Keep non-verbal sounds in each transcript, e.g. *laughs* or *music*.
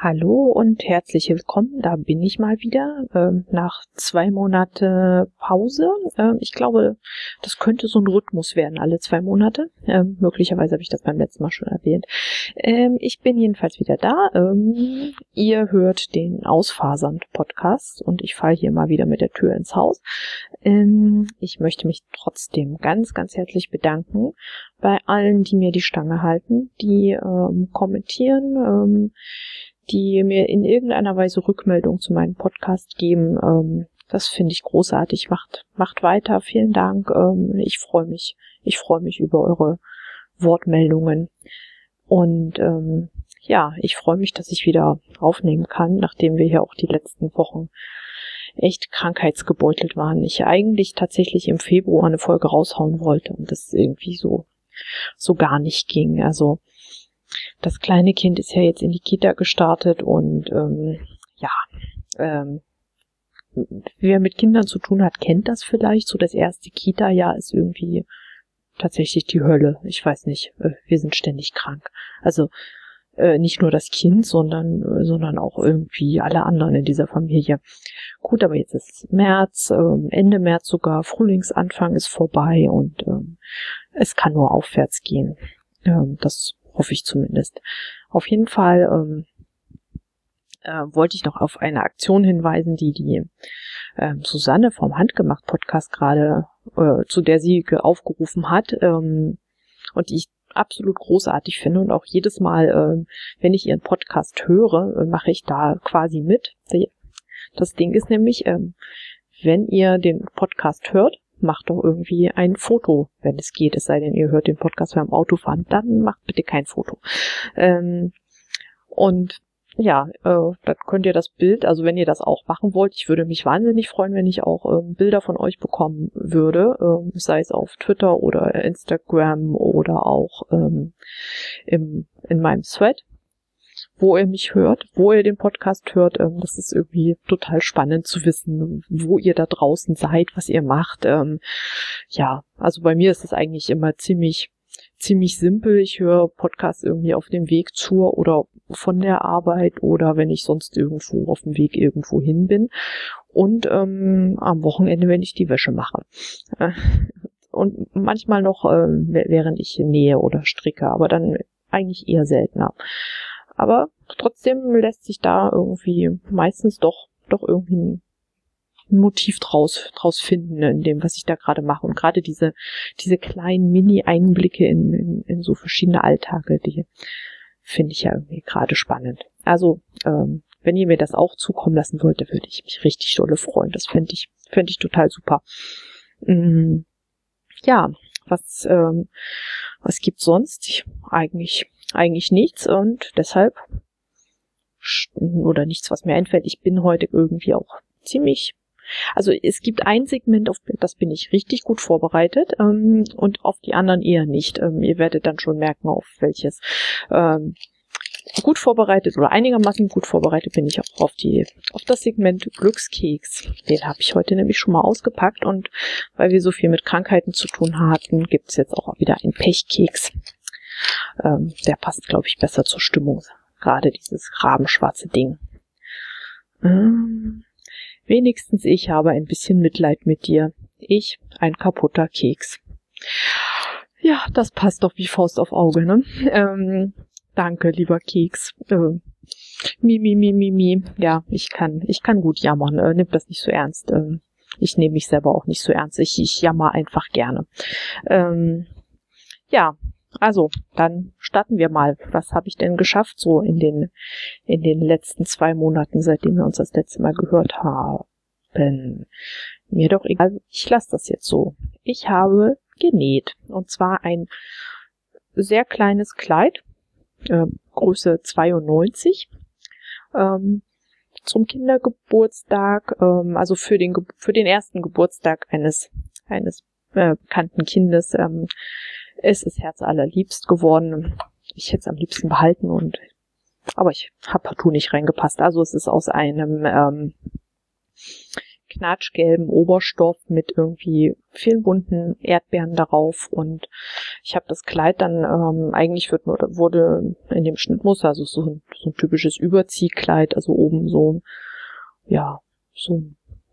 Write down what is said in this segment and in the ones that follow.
Hallo und herzlich willkommen. Da bin ich mal wieder ähm, nach zwei Monate Pause. Ähm, ich glaube, das könnte so ein Rhythmus werden, alle zwei Monate. Ähm, möglicherweise habe ich das beim letzten Mal schon erwähnt. Ähm, ich bin jedenfalls wieder da. Ähm, ihr hört den Ausfasernd-Podcast und ich falle hier mal wieder mit der Tür ins Haus. Ähm, ich möchte mich trotzdem ganz, ganz herzlich bedanken bei allen, die mir die Stange halten, die kommentieren die mir in irgendeiner Weise Rückmeldung zu meinem Podcast geben. Ähm, das finde ich großartig. Macht, macht weiter. Vielen Dank. Ähm, ich freue mich. Ich freue mich über eure Wortmeldungen. Und ähm, ja, ich freue mich, dass ich wieder aufnehmen kann, nachdem wir hier auch die letzten Wochen echt krankheitsgebeutelt waren. Ich eigentlich tatsächlich im Februar eine Folge raushauen wollte und das irgendwie so so gar nicht ging. Also das kleine Kind ist ja jetzt in die Kita gestartet und ähm, ja, ähm, wer mit Kindern zu tun hat, kennt das vielleicht. So das erste Kita-Jahr ist irgendwie tatsächlich die Hölle. Ich weiß nicht, äh, wir sind ständig krank. Also äh, nicht nur das Kind, sondern, äh, sondern auch irgendwie alle anderen in dieser Familie. Gut, aber jetzt ist März, äh, Ende März sogar, Frühlingsanfang ist vorbei und ähm, es kann nur aufwärts gehen. Ähm, das Hoffe ich zumindest. Auf jeden Fall ähm, äh, wollte ich noch auf eine Aktion hinweisen, die die äh, Susanne vom Handgemacht Podcast gerade, äh, zu der sie aufgerufen hat ähm, und die ich absolut großartig finde und auch jedes Mal, äh, wenn ich ihren Podcast höre, äh, mache ich da quasi mit. Das Ding ist nämlich, äh, wenn ihr den Podcast hört, macht doch irgendwie ein Foto, wenn es geht. Es sei denn, ihr hört den Podcast beim Autofahren, dann macht bitte kein Foto. Ähm, und ja, äh, dann könnt ihr das Bild, also wenn ihr das auch machen wollt, ich würde mich wahnsinnig freuen, wenn ich auch ähm, Bilder von euch bekommen würde, ähm, sei es auf Twitter oder Instagram oder auch ähm, im, in meinem Thread wo ihr mich hört, wo ihr den Podcast hört. Ähm, das ist irgendwie total spannend zu wissen, wo ihr da draußen seid, was ihr macht. Ähm, ja, also bei mir ist es eigentlich immer ziemlich ziemlich simpel. Ich höre Podcasts irgendwie auf dem Weg zur oder von der Arbeit oder wenn ich sonst irgendwo auf dem Weg irgendwo hin bin. Und ähm, am Wochenende, wenn ich die Wäsche mache. *laughs* Und manchmal noch, äh, während ich nähe oder stricke, aber dann eigentlich eher seltener. Aber trotzdem lässt sich da irgendwie meistens doch, doch irgendwie ein Motiv draus, draus finden in dem, was ich da gerade mache. Und gerade diese, diese kleinen Mini-Einblicke in, in, in so verschiedene Alltage, die finde ich ja irgendwie gerade spannend. Also, ähm, wenn ihr mir das auch zukommen lassen wollt, würde ich mich richtig dolle freuen. Das fände ich, fände ich total super. Mm, ja, was, ähm, was gibt's sonst? Ich, eigentlich eigentlich nichts und deshalb oder nichts, was mir einfällt. Ich bin heute irgendwie auch ziemlich also es gibt ein Segment, auf das bin ich richtig gut vorbereitet ähm, und auf die anderen eher nicht. Ähm, ihr werdet dann schon merken, auf welches. Ähm, gut vorbereitet oder einigermaßen gut vorbereitet bin ich auch auf die auf das Segment Glückskeks. Den habe ich heute nämlich schon mal ausgepackt und weil wir so viel mit Krankheiten zu tun hatten, gibt's jetzt auch wieder einen Pechkeks. Ähm, der passt, glaube ich, besser zur Stimmung. Gerade dieses rabenschwarze Ding. Ähm, wenigstens ich habe ein bisschen Mitleid mit dir. Ich, ein kaputter Keks. Ja, das passt doch wie Faust auf Auge, ne? Ähm, danke, lieber Keks. Äh, mi, mi, mi, mi, mi. Ja, ich kann, ich kann gut jammern. Äh, nimm das nicht so ernst. Ähm, ich nehme mich selber auch nicht so ernst. Ich, ich jammer einfach gerne. Ähm, ja, also, dann starten wir mal. Was habe ich denn geschafft so in den, in den letzten zwei Monaten, seitdem wir uns das letzte Mal gehört haben? Mir doch egal, ich lasse das jetzt so. Ich habe genäht. Und zwar ein sehr kleines Kleid, äh, Größe 92, ähm, zum Kindergeburtstag, ähm, also für den, für den ersten Geburtstag eines, eines äh, bekannten Kindes. Ähm, es ist Herz allerliebst geworden. Ich hätte es am liebsten behalten und aber ich habe partout nicht reingepasst. Also es ist aus einem ähm, knatschgelben Oberstoff mit irgendwie vielen bunten Erdbeeren darauf und ich habe das Kleid dann ähm, eigentlich wird, wurde in dem Schnittmuster, also so ein, so ein typisches Überziehkleid, also oben so ja so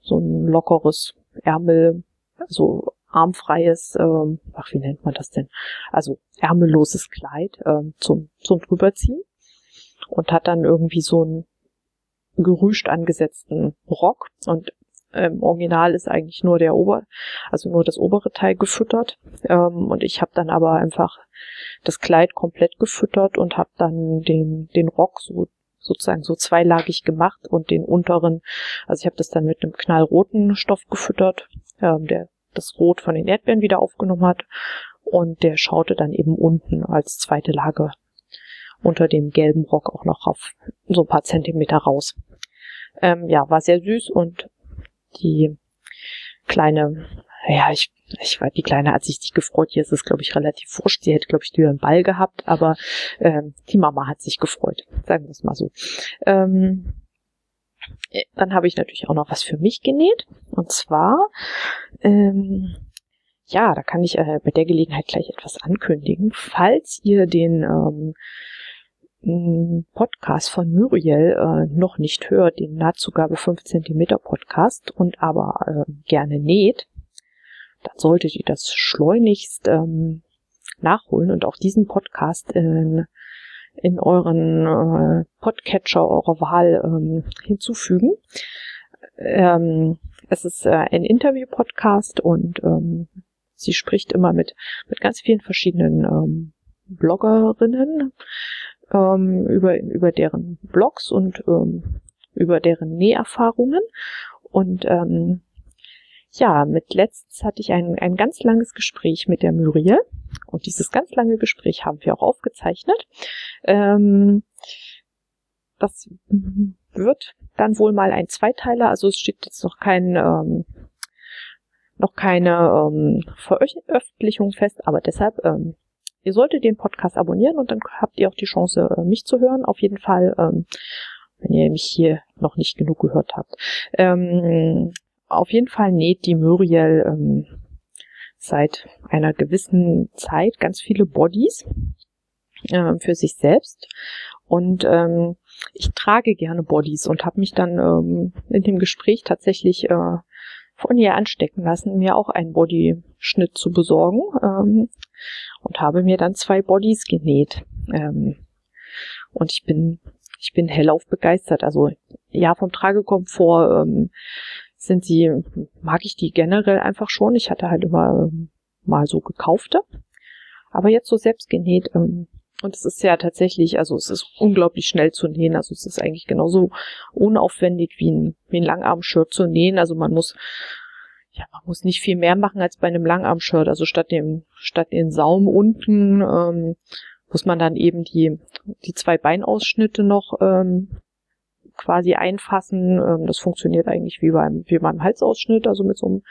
so ein lockeres Ärmel, also armfreies, ähm, ach wie nennt man das denn? Also ärmelloses Kleid ähm, zum zum drüberziehen und hat dann irgendwie so ein gerüscht angesetzten Rock und im Original ist eigentlich nur der Ober, also nur das obere Teil gefüttert. Ähm, und ich habe dann aber einfach das Kleid komplett gefüttert und habe dann den, den Rock so sozusagen so zweilagig gemacht und den unteren, also ich habe das dann mit einem knallroten Stoff gefüttert, ähm, der das Rot von den Erdbeeren wieder aufgenommen hat und der schaute dann eben unten als zweite Lage unter dem gelben Rock auch noch auf so ein paar Zentimeter raus. Ähm, ja, war sehr süß und die kleine, ja, ich, ich war, die kleine hat sich nicht gefreut. Hier ist es, glaube ich, relativ wurscht. Sie hätte, glaube ich, einen Ball gehabt, aber ähm, die Mama hat sich gefreut. Sagen wir es mal so. Ähm, dann habe ich natürlich auch noch was für mich genäht. Und zwar, ähm, ja, da kann ich äh, bei der Gelegenheit gleich etwas ankündigen. Falls ihr den ähm, Podcast von Muriel äh, noch nicht hört, den Nahtzugabe 5 cm Podcast und aber äh, gerne näht, dann solltet ihr das schleunigst ähm, nachholen und auch diesen Podcast in, in euren äh, Podcatcher eurer Wahl ähm, hinzufügen. Ähm, es ist äh, ein Interview-Podcast und ähm, sie spricht immer mit, mit ganz vielen verschiedenen ähm, Bloggerinnen ähm, über, über deren Blogs und ähm, über deren Näherfahrungen. Und ähm, ja, mit letztens hatte ich ein, ein ganz langes Gespräch mit der Muriel. Und dieses ganz lange Gespräch haben wir auch aufgezeichnet. Ähm, das wird dann wohl mal ein Zweiteiler. Also es steht jetzt noch kein ähm, noch keine ähm, Veröffentlichung fest, aber deshalb ähm, Ihr solltet den Podcast abonnieren und dann habt ihr auch die Chance, äh, mich zu hören. Auf jeden Fall, ähm, wenn ihr mich hier noch nicht genug gehört habt. Ähm, auf jeden Fall näht die Muriel ähm, seit einer gewissen Zeit ganz viele Bodies äh, für sich selbst. Und ähm, ich trage gerne Bodies und habe mich dann ähm, in dem Gespräch tatsächlich äh, von ihr anstecken lassen, mir auch einen Bodyschnitt zu besorgen ähm, und habe mir dann zwei Bodies genäht. Ähm, und ich bin, ich bin hellauf begeistert. Also ja, vom Tragekomfort ähm, sind sie, mag ich die generell einfach schon. Ich hatte halt immer ähm, mal so gekaufte. Aber jetzt so selbst genäht, ähm, und es ist ja tatsächlich, also es ist unglaublich schnell zu nähen. Also es ist eigentlich genauso unaufwendig wie ein, wie ein Langarm-Shirt zu nähen. Also man muss, ja, man muss nicht viel mehr machen als bei einem Langarm-Shirt. Also statt dem, statt den Saum unten, ähm, muss man dann eben die, die zwei Beinausschnitte noch ähm, quasi einfassen. Ähm, das funktioniert eigentlich wie beim, wie beim Halsausschnitt, also mit so einem,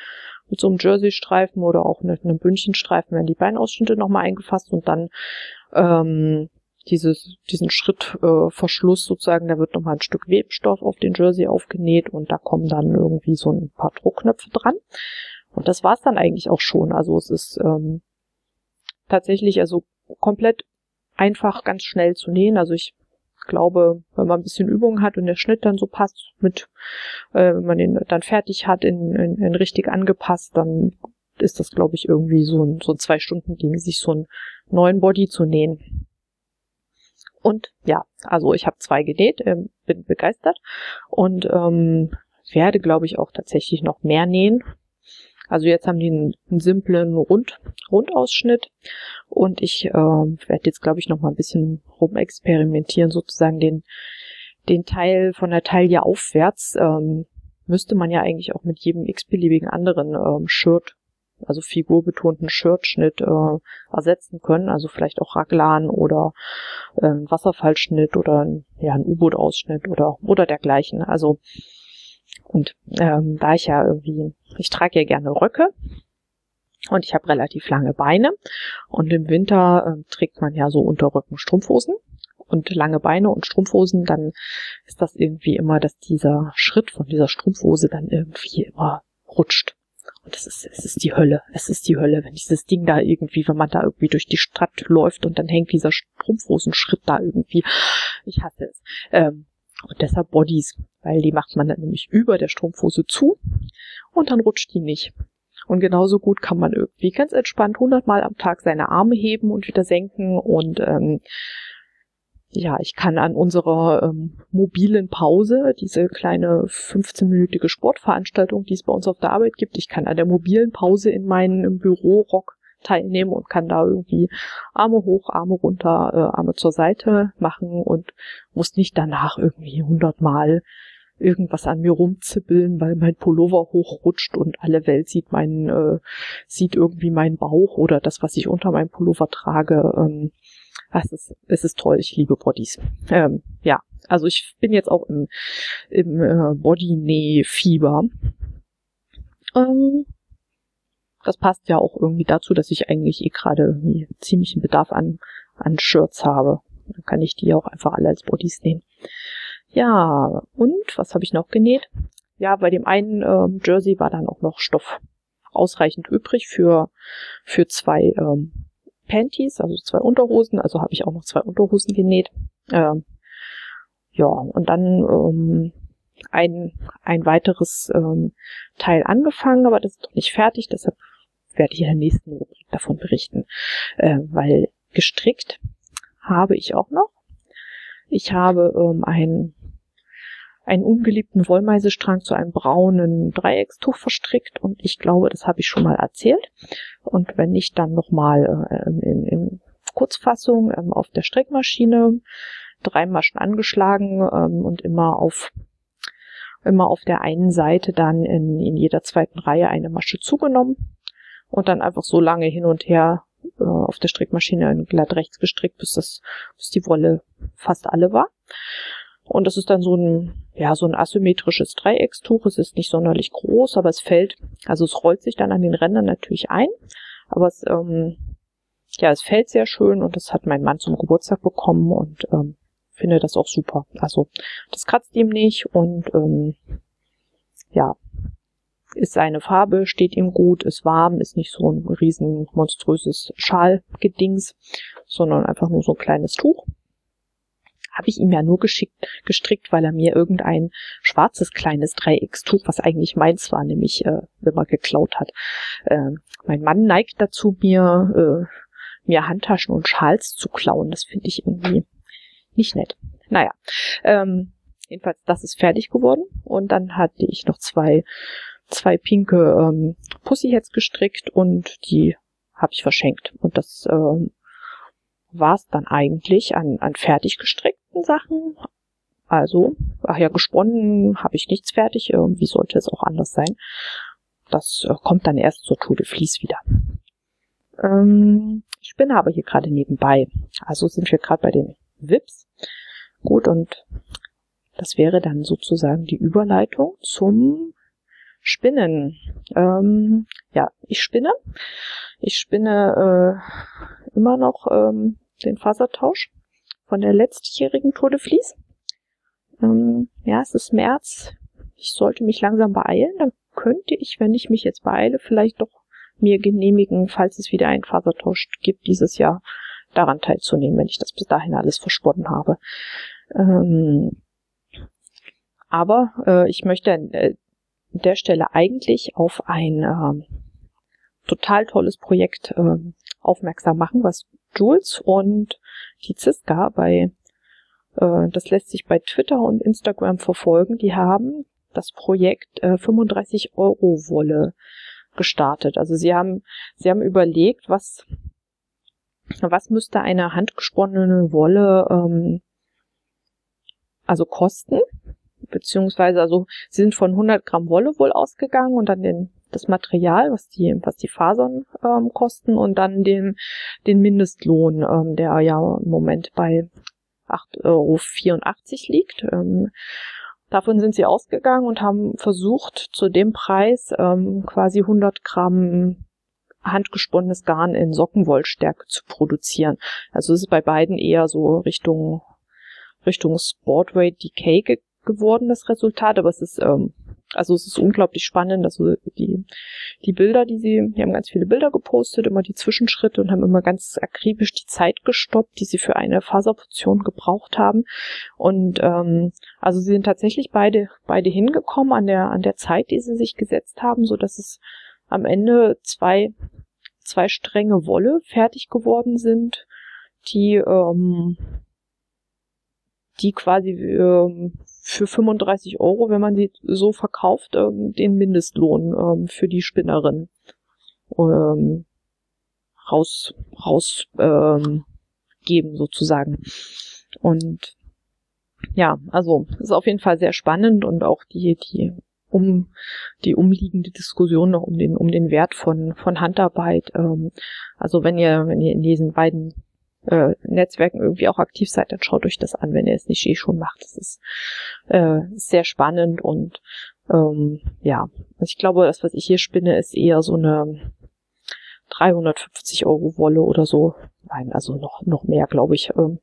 mit so einem Jersey-Streifen oder auch mit einem Bündchenstreifen werden die Beinausschnitte nochmal eingefasst und dann ähm, dieses, diesen Schrittverschluss äh, sozusagen, da wird nochmal ein Stück Webstoff auf den Jersey aufgenäht und da kommen dann irgendwie so ein paar Druckknöpfe dran. Und das war's dann eigentlich auch schon. Also es ist ähm, tatsächlich also komplett einfach ganz schnell zu nähen. Also ich glaube, wenn man ein bisschen Übung hat und der Schnitt dann so passt mit, äh, wenn man den dann fertig hat, in, in, in richtig angepasst, dann ist das, glaube ich, irgendwie so ein, so zwei Stunden Ding, sich so einen neuen Body zu nähen. Und ja, also ich habe zwei genäht, äh, bin begeistert und ähm, werde, glaube ich, auch tatsächlich noch mehr nähen. Also jetzt haben die einen, einen simplen Rund, Rundausschnitt und ich äh, werde jetzt, glaube ich, noch mal ein bisschen rumexperimentieren, sozusagen den, den Teil von der Taille aufwärts. Ähm, müsste man ja eigentlich auch mit jedem x-beliebigen anderen ähm, Shirt also figurbetonten Shirtschnitt äh, ersetzen können, also vielleicht auch Raglan oder äh, Wasserfallschnitt oder ja ein U-Boot-Ausschnitt oder oder dergleichen. Also und ähm, da ich ja irgendwie, ich trage ja gerne Röcke und ich habe relativ lange Beine und im Winter äh, trägt man ja so Unterrücken Strumpfhosen und lange Beine und Strumpfhosen, dann ist das irgendwie immer, dass dieser Schritt von dieser Strumpfhose dann irgendwie immer rutscht. Und das ist, es ist die Hölle. Es ist die Hölle, wenn dieses Ding da irgendwie, wenn man da irgendwie durch die Stadt läuft und dann hängt dieser Strumpfhosenschritt da irgendwie. Ich hasse es. Ähm, und deshalb Bodies, weil die macht man dann nämlich über der Strumpfhose zu und dann rutscht die nicht. Und genauso gut kann man irgendwie ganz entspannt hundertmal am Tag seine Arme heben und wieder senken. Und ähm, ja, ich kann an unserer ähm, mobilen Pause, diese kleine 15-minütige Sportveranstaltung, die es bei uns auf der Arbeit gibt, ich kann an der mobilen Pause in meinem Büro-Rock teilnehmen und kann da irgendwie Arme hoch, Arme runter, äh, Arme zur Seite machen und muss nicht danach irgendwie hundertmal irgendwas an mir rumzippeln, weil mein Pullover hochrutscht und alle Welt sieht meinen, äh, sieht irgendwie meinen Bauch oder das, was ich unter meinem Pullover trage. Ähm, es ist, es ist toll, ich liebe Bodies. Ähm, ja, also ich bin jetzt auch im, im äh, Body-Näh-Fieber. Ähm, das passt ja auch irgendwie dazu, dass ich eigentlich eh gerade ziemlichen Bedarf an, an Shirts habe. Dann kann ich die auch einfach alle als Bodies nähen. Ja, und was habe ich noch genäht? Ja, bei dem einen ähm, Jersey war dann auch noch Stoff ausreichend übrig für, für zwei ähm, Panties, also zwei Unterhosen. Also habe ich auch noch zwei Unterhosen genäht. Ähm, ja, und dann ähm, ein, ein weiteres ähm, Teil angefangen, aber das ist noch nicht fertig, deshalb werde ich in der nächsten Rubrik davon berichten. Äh, weil gestrickt habe ich auch noch. Ich habe ähm, ein einen ungeliebten Wollmeisestrang zu einem braunen Dreieckstuch verstrickt und ich glaube, das habe ich schon mal erzählt. Und wenn nicht, dann nochmal äh, in, in Kurzfassung ähm, auf der Strickmaschine, drei Maschen angeschlagen ähm, und immer auf immer auf der einen Seite dann in, in jeder zweiten Reihe eine Masche zugenommen und dann einfach so lange hin und her äh, auf der Strickmaschine glatt rechts gestrickt, bis das, bis die Wolle fast alle war. Und das ist dann so ein, ja, so ein asymmetrisches Dreieckstuch. Es ist nicht sonderlich groß, aber es fällt, also es rollt sich dann an den Rändern natürlich ein. Aber es, ähm, ja, es fällt sehr schön und das hat mein Mann zum Geburtstag bekommen und ähm, finde das auch super. Also das kratzt ihm nicht und ähm, ja, ist seine Farbe, steht ihm gut, ist warm, ist nicht so ein riesen monströses Schalgedings, sondern einfach nur so ein kleines Tuch habe ich ihm ja nur geschickt, gestrickt, weil er mir irgendein schwarzes kleines Dreieckstuch, was eigentlich meins war, nämlich äh, wenn man geklaut hat. Äh, mein Mann neigt dazu, mir, äh, mir Handtaschen und Schals zu klauen. Das finde ich irgendwie nicht nett. Naja, ähm, jedenfalls, das ist fertig geworden. Und dann hatte ich noch zwei, zwei pinke ähm, Pussyheads gestrickt und die habe ich verschenkt. Und das ähm, war es dann eigentlich an, an fertig gestrickten Sachen. Also, ach ja, gesponnen habe ich nichts fertig. Irgendwie sollte es auch anders sein. Das äh, kommt dann erst zur Tour de Vlies wieder. Ähm, ich spinne aber hier gerade nebenbei. Also sind wir gerade bei den Vips. Gut, und das wäre dann sozusagen die Überleitung zum Spinnen. Ähm, ja, ich spinne. Ich spinne äh, immer noch ähm, den Fasertausch von der letztjährigen Tour de Vlies. Ähm, ja, es ist März. Ich sollte mich langsam beeilen. Dann könnte ich, wenn ich mich jetzt beeile, vielleicht doch mir genehmigen, falls es wieder einen Fasertausch gibt dieses Jahr, daran teilzunehmen, wenn ich das bis dahin alles versponnen habe. Ähm, aber äh, ich möchte an äh, der Stelle eigentlich auf ein äh, total tolles Projekt äh, aufmerksam machen, was Jules und die Ziska bei, äh, das lässt sich bei Twitter und Instagram verfolgen, die haben das Projekt äh, 35 Euro Wolle gestartet. Also sie haben, sie haben überlegt, was, was müsste eine handgesponnene Wolle ähm, also kosten, beziehungsweise also sie sind von 100 Gramm Wolle wohl ausgegangen und dann den das Material, was die, was die Fasern ähm, kosten und dann den, den Mindestlohn, ähm, der ja im Moment bei 8,84 Euro liegt. Ähm, davon sind sie ausgegangen und haben versucht, zu dem Preis ähm, quasi 100 Gramm handgesponnenes Garn in Sockenwollstärke zu produzieren. Also es ist bei beiden eher so Richtung Richtung Sportweight Decay ge geworden, das Resultat, aber es ist, ähm, also es ist unglaublich spannend, also die, die Bilder, die sie, die haben ganz viele Bilder gepostet, immer die Zwischenschritte und haben immer ganz akribisch die Zeit gestoppt, die sie für eine Faserportion gebraucht haben. Und ähm, also sie sind tatsächlich beide, beide hingekommen an der, an der Zeit, die sie sich gesetzt haben, so dass es am Ende zwei, zwei Stränge Wolle fertig geworden sind, die ähm, die quasi ähm, für 35 Euro, wenn man sie so verkauft, ähm, den Mindestlohn ähm, für die Spinnerin ähm, raus raus ähm, geben sozusagen. Und ja, also ist auf jeden Fall sehr spannend und auch die die um die umliegende Diskussion noch um den um den Wert von von Handarbeit. Ähm, also wenn ihr wenn ihr in diesen beiden äh, Netzwerken irgendwie auch aktiv seid, dann schaut euch das an, wenn ihr es nicht eh schon macht. Das ist äh, sehr spannend und ähm, ja, also ich glaube, das, was ich hier spinne, ist eher so eine 350 Euro Wolle oder so. Nein, also noch, noch mehr, glaube ich. Ähm,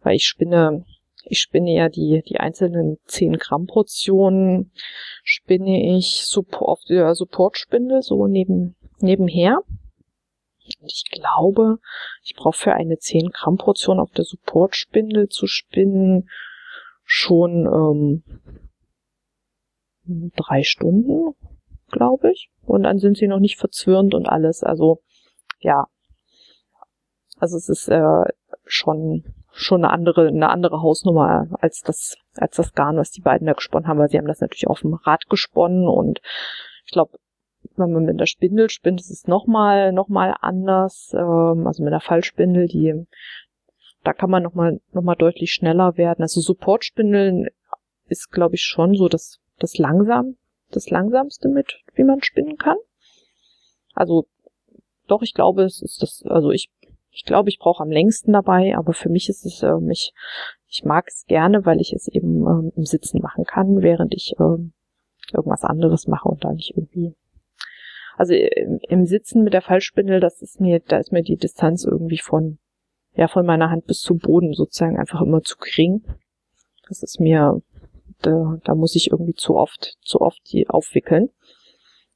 weil ich spinne, ich spinne ja die, die einzelnen 10 Gramm Portionen, spinne ich auf der Supportspindel so neben, nebenher. Und ich glaube, ich brauche für eine 10 Gramm Portion auf der Supportspindel zu spinnen schon ähm, drei Stunden, glaube ich. Und dann sind sie noch nicht verzwirnt und alles. Also ja, also es ist äh, schon schon eine andere eine andere Hausnummer als das als das Garn, was die beiden da gesponnen haben, weil sie haben das natürlich auf dem Rad gesponnen und ich glaube wenn man mit der Spindel spinnt, ist es nochmal noch mal anders. Ähm, also mit der Fallspindel, die da kann man nochmal noch mal deutlich schneller werden. Also Supportspindeln ist, glaube ich, schon so das, das langsam, das langsamste mit, wie man spinnen kann. Also doch, ich glaube, es ist das, also ich, ich glaube, ich brauche am längsten dabei, aber für mich ist es, ähm, ich, ich mag es gerne, weil ich es eben ähm, im Sitzen machen kann, während ich ähm, irgendwas anderes mache und da nicht irgendwie also im, im Sitzen mit der Fallspindel, das ist mir, da ist mir die Distanz irgendwie von, ja, von meiner Hand bis zum Boden sozusagen einfach immer zu gering. Das ist mir, da, da muss ich irgendwie zu oft, zu oft die aufwickeln.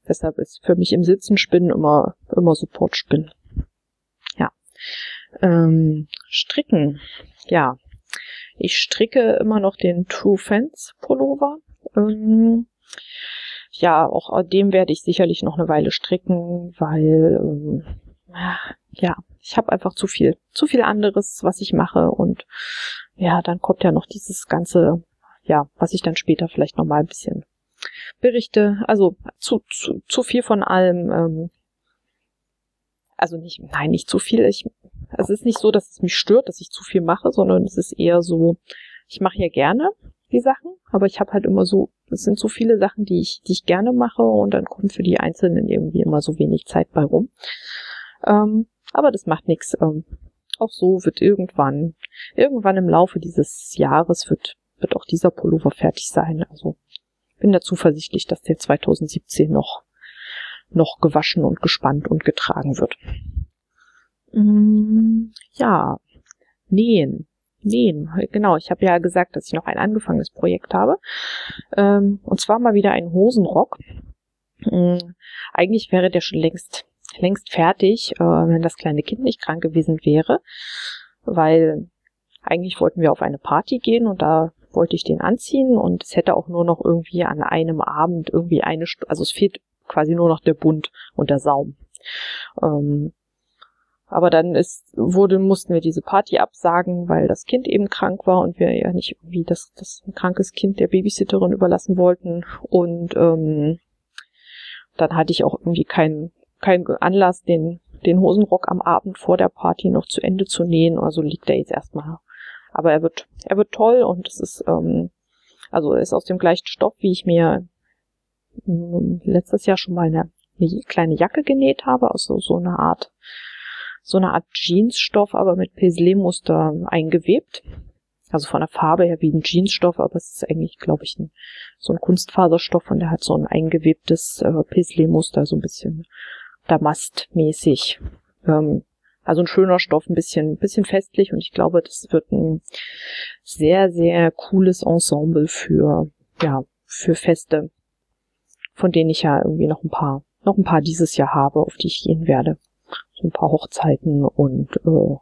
Deshalb ist für mich im Sitzen Spinnen immer, immer Support Spinnen. Ja. Ähm, stricken. Ja. Ich stricke immer noch den True Fence Pullover. Ähm, ja, auch dem werde ich sicherlich noch eine Weile stricken, weil ähm, ja, ich habe einfach zu viel, zu viel anderes, was ich mache und ja, dann kommt ja noch dieses ganze, ja, was ich dann später vielleicht noch mal ein bisschen berichte. Also zu, zu, zu viel von allem. Ähm, also nicht, nein, nicht zu viel. Ich, es ist nicht so, dass es mich stört, dass ich zu viel mache, sondern es ist eher so, ich mache ja gerne die Sachen, aber ich habe halt immer so das sind so viele Sachen, die ich, die ich gerne mache und dann kommt für die Einzelnen irgendwie immer so wenig Zeit bei rum. Ähm, aber das macht nichts. Ähm, auch so wird irgendwann, irgendwann im Laufe dieses Jahres wird, wird auch dieser Pullover fertig sein. Also bin da zuversichtlich, dass der 2017 noch, noch gewaschen und gespannt und getragen wird. Mm, ja, nähen nähen. Genau, ich habe ja gesagt, dass ich noch ein angefangenes Projekt habe. Ähm, und zwar mal wieder einen Hosenrock. Ähm, eigentlich wäre der schon längst, längst fertig, äh, wenn das kleine Kind nicht krank gewesen wäre. Weil eigentlich wollten wir auf eine Party gehen und da wollte ich den anziehen und es hätte auch nur noch irgendwie an einem Abend irgendwie eine, St also es fehlt quasi nur noch der Bund und der Saum. Ähm, aber dann ist, wurde, mussten wir diese Party absagen, weil das Kind eben krank war und wir ja nicht irgendwie das, das krankes Kind der Babysitterin überlassen wollten. Und ähm, dann hatte ich auch irgendwie keinen keinen Anlass, den, den Hosenrock am Abend vor der Party noch zu Ende zu nähen. Also liegt er jetzt erstmal. Aber er wird, er wird toll und es ist, ähm, also er ist aus dem gleichen Stoff, wie ich mir ähm, letztes Jahr schon mal eine, eine kleine Jacke genäht habe, also so eine Art so eine Art Jeansstoff, aber mit Paisley-Muster eingewebt. Also von der Farbe her wie ein Jeansstoff, aber es ist eigentlich, glaube ich, ein, so ein Kunstfaserstoff und der hat so ein eingewebtes äh, Paisley-Muster, so ein bisschen Damastmäßig. Ähm, also ein schöner Stoff, ein bisschen, ein bisschen festlich und ich glaube, das wird ein sehr, sehr cooles Ensemble für, ja, für Feste, von denen ich ja irgendwie noch ein paar, noch ein paar dieses Jahr habe, auf die ich gehen werde. So ein paar Hochzeiten und äh,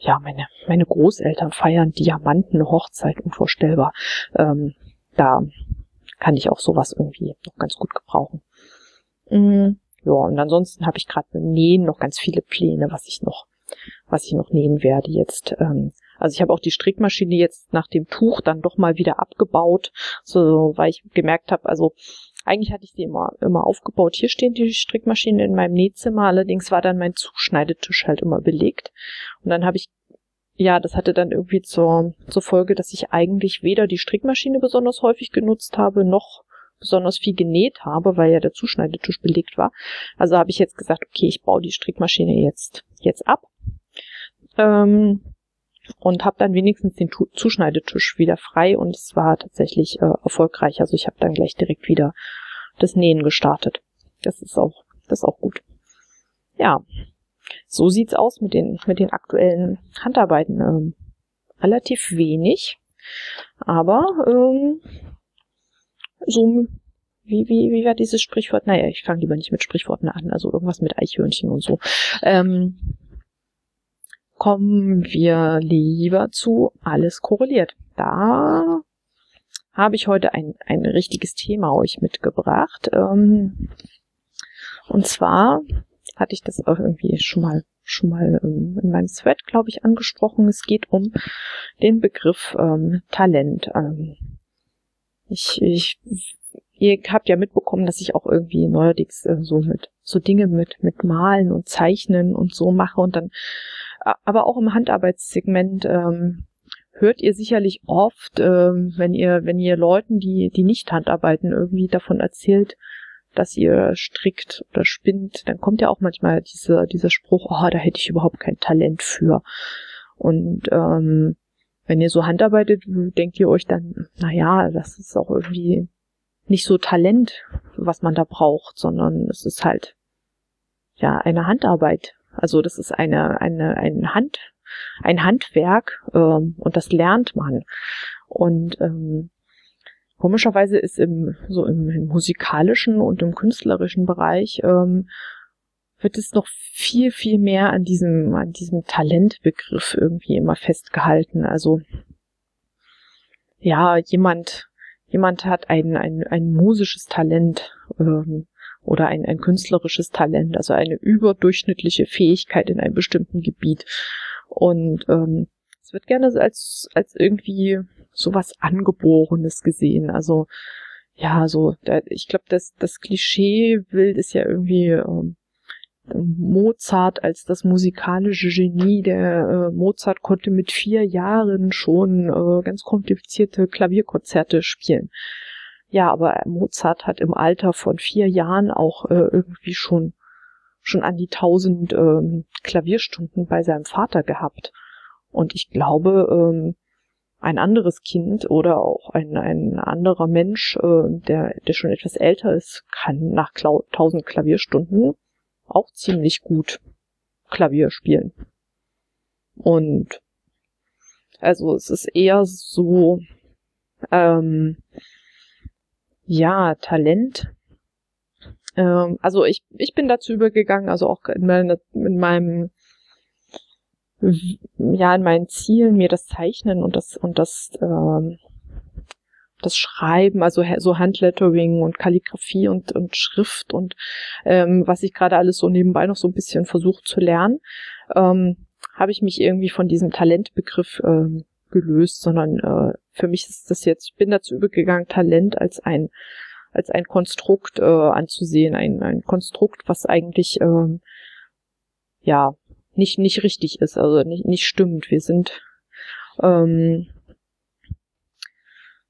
ja, meine, meine Großeltern feiern Diamantenhochzeit, unvorstellbar. Ähm, da kann ich auch sowas irgendwie noch ganz gut gebrauchen. Mm, ja, und ansonsten habe ich gerade beim Nähen noch ganz viele Pläne, was ich noch, was ich noch nähen werde jetzt. Ähm, also ich habe auch die Strickmaschine jetzt nach dem Tuch dann doch mal wieder abgebaut, so weil ich gemerkt habe, also eigentlich hatte ich sie immer, immer aufgebaut. Hier stehen die Strickmaschinen in meinem Nähzimmer, allerdings war dann mein Zuschneidetisch halt immer belegt. Und dann habe ich, ja, das hatte dann irgendwie zur, zur Folge, dass ich eigentlich weder die Strickmaschine besonders häufig genutzt habe, noch besonders viel genäht habe, weil ja der Zuschneidetisch belegt war. Also habe ich jetzt gesagt, okay, ich baue die Strickmaschine jetzt, jetzt ab. Ähm, und habe dann wenigstens den Zuschneidetisch wieder frei und es war tatsächlich äh, erfolgreich. Also ich habe dann gleich direkt wieder das Nähen gestartet. Das ist auch, das ist auch gut. Ja, so sieht's aus mit den mit den aktuellen Handarbeiten. Ähm, relativ wenig, aber ähm, so wie, wie, wie war dieses Sprichwort? Naja, ich fange lieber nicht mit Sprichworten an, also irgendwas mit Eichhörnchen und so. Ähm, kommen wir lieber zu alles korreliert. Da habe ich heute ein, ein richtiges Thema euch mitgebracht. Ähm, und zwar hatte ich das auch irgendwie schon mal schon mal ähm, in meinem Thread, glaube ich, angesprochen. Es geht um den Begriff ähm, Talent. Ähm, ich, ich, ihr habt ja mitbekommen, dass ich auch irgendwie neuerdings äh, so mit so Dinge mit mit Malen und Zeichnen und so mache und dann aber auch im Handarbeitssegment ähm, hört ihr sicherlich oft, ähm, wenn ihr, wenn ihr Leuten, die, die nicht Handarbeiten, irgendwie davon erzählt, dass ihr strickt oder spinnt, dann kommt ja auch manchmal dieser, dieser Spruch, oh, da hätte ich überhaupt kein Talent für. Und ähm, wenn ihr so handarbeitet, denkt ihr euch dann, na ja, das ist auch irgendwie nicht so Talent, was man da braucht, sondern es ist halt ja eine Handarbeit. Also das ist eine, eine, ein Hand, ein Handwerk ähm, und das lernt man. Und ähm, komischerweise ist im so im, im musikalischen und im künstlerischen Bereich ähm, wird es noch viel viel mehr an diesem an diesem Talentbegriff irgendwie immer festgehalten. Also ja, jemand jemand hat ein ein, ein musisches Talent ähm, oder ein, ein künstlerisches Talent, also eine überdurchschnittliche Fähigkeit in einem bestimmten Gebiet. Und ähm, es wird gerne als, als irgendwie sowas Angeborenes gesehen. Also ja, so, da, ich glaube, das, das Klischee-Bild ist ja irgendwie ähm, Mozart als das musikalische Genie. Der äh, Mozart konnte mit vier Jahren schon äh, ganz komplizierte Klavierkonzerte spielen. Ja, aber Mozart hat im Alter von vier Jahren auch äh, irgendwie schon schon an die tausend ähm, Klavierstunden bei seinem Vater gehabt. Und ich glaube, ähm, ein anderes Kind oder auch ein, ein anderer Mensch, äh, der, der schon etwas älter ist, kann nach tausend Klavierstunden auch ziemlich gut Klavier spielen. Und also es ist eher so, ähm, ja, Talent. Ähm, also ich, ich bin dazu übergegangen, also auch in, meine, in meinem ja, in meinen Zielen mir das Zeichnen und das und das ähm, das Schreiben, also so Handlettering und Kalligrafie und, und Schrift und ähm, was ich gerade alles so nebenbei noch so ein bisschen versucht zu lernen, ähm, habe ich mich irgendwie von diesem Talentbegriff ähm, gelöst, sondern äh, für mich ist das jetzt, ich bin dazu übergegangen, Talent als ein als ein Konstrukt äh, anzusehen, ein, ein Konstrukt, was eigentlich ähm, ja nicht nicht richtig ist, also nicht nicht stimmt. Wir sind ähm,